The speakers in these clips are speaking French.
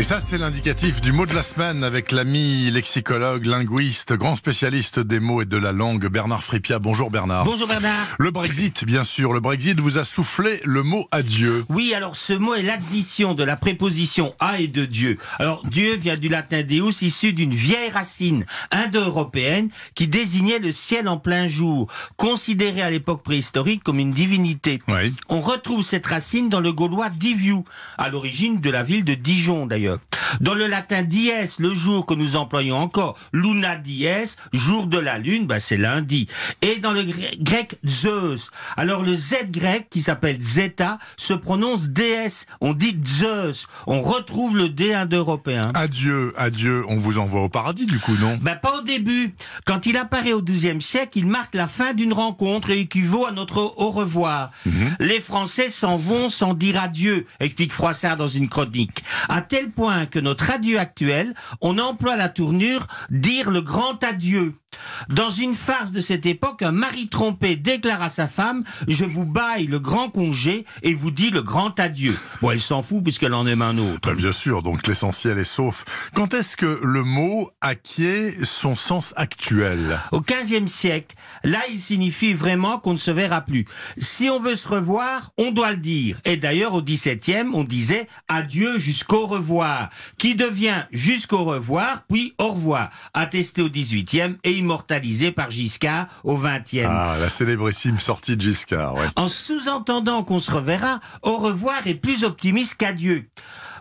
Et ça, c'est l'indicatif du mot de la semaine avec l'ami lexicologue, linguiste, grand spécialiste des mots et de la langue, Bernard Fripia. Bonjour Bernard. Bonjour Bernard. Le Brexit, bien sûr. Le Brexit vous a soufflé le mot adieu. Oui, alors ce mot est l'addition de la préposition à et de Dieu. Alors Dieu vient du latin deus, issu d'une vieille racine indo-européenne qui désignait le ciel en plein jour, considéré à l'époque préhistorique comme une divinité. Oui. On retrouve cette racine dans le gaulois diviu, à l'origine de la ville de Dijon d'ailleurs. Tür. Dans le latin dies, le jour que nous employons encore, luna dies, jour de la lune, bah c'est lundi. Et dans le grec, Zeus. Alors le Z grec qui s'appelle zeta se prononce déesse. On dit Zeus. On retrouve le D indo-européen. Adieu, adieu. On vous envoie au paradis, du coup, non? Ben pas au début. Quand il apparaît au XIIe siècle, il marque la fin d'une rencontre et équivaut à notre au revoir. Les Français s'en vont sans dire adieu, explique Froissart dans une chronique. À tel point que notre adieu actuel, on emploie la tournure dire le grand adieu. Dans une farce de cette époque, un mari trompé déclare à sa femme Je vous baille le grand congé et vous dis le grand adieu. Bon, elle s'en fout puisqu'elle en aime un autre. Ben, Bien sûr, donc l'essentiel est sauf. Quand est-ce que le mot acquiert son sens actuel? Au XVe siècle, là, il signifie vraiment qu'on ne se verra plus. Si on veut se revoir, on doit le dire. Et d'ailleurs, au XVIIe, on disait adieu jusqu'au revoir, qui devient jusqu'au revoir, puis au revoir, attesté au XVIIIe et immortalisé par Giscard au XXe. Ah, la célébrissime sortie de Giscard, ouais. En sous-entendant qu'on se reverra, au revoir est plus optimiste qu'adieu.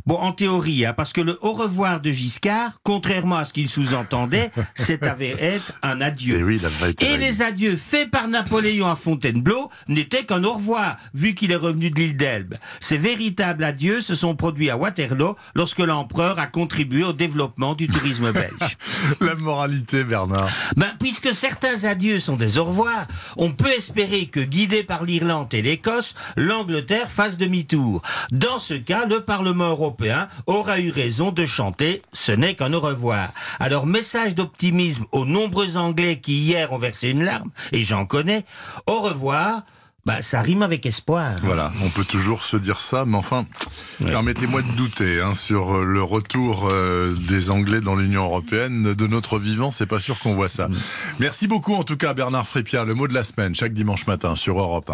Bon, en théorie, hein, parce que le au revoir de Giscard, contrairement à ce qu'il sous-entendait, c'est avéré être un adieu. Et Eh oui, la vraie Et les adieux faits par Napoléon à Fontainebleau n'étaient qu'un au revoir, vu qu'il est revenu de l'île d'Elbe. Ces véritables adieux se sont produits à Waterloo lorsque l'empereur a contribué au développement du tourisme belge. La moralité, Bernard. Ben, puisque certains adieux sont des au revoir, on peut espérer que, guidé par l'Irlande et l'Écosse, l'Angleterre fasse demi-tour. Dans ce cas, le Parlement européen aura eu raison de chanter « Ce n'est qu'un au revoir ». Alors, message d'optimisme aux nombreux Anglais qui hier ont versé une larme, et j'en connais, au revoir, ben, ça rime avec espoir. Voilà, on peut toujours se dire ça, mais enfin, permettez-moi de douter hein, sur euh, le retour euh, des Anglais dans l'Union européenne. De notre vivant, c'est pas sûr qu'on voit ça. Merci beaucoup en tout cas, Bernard Frépia, le mot de la semaine, chaque dimanche matin sur Europe 1.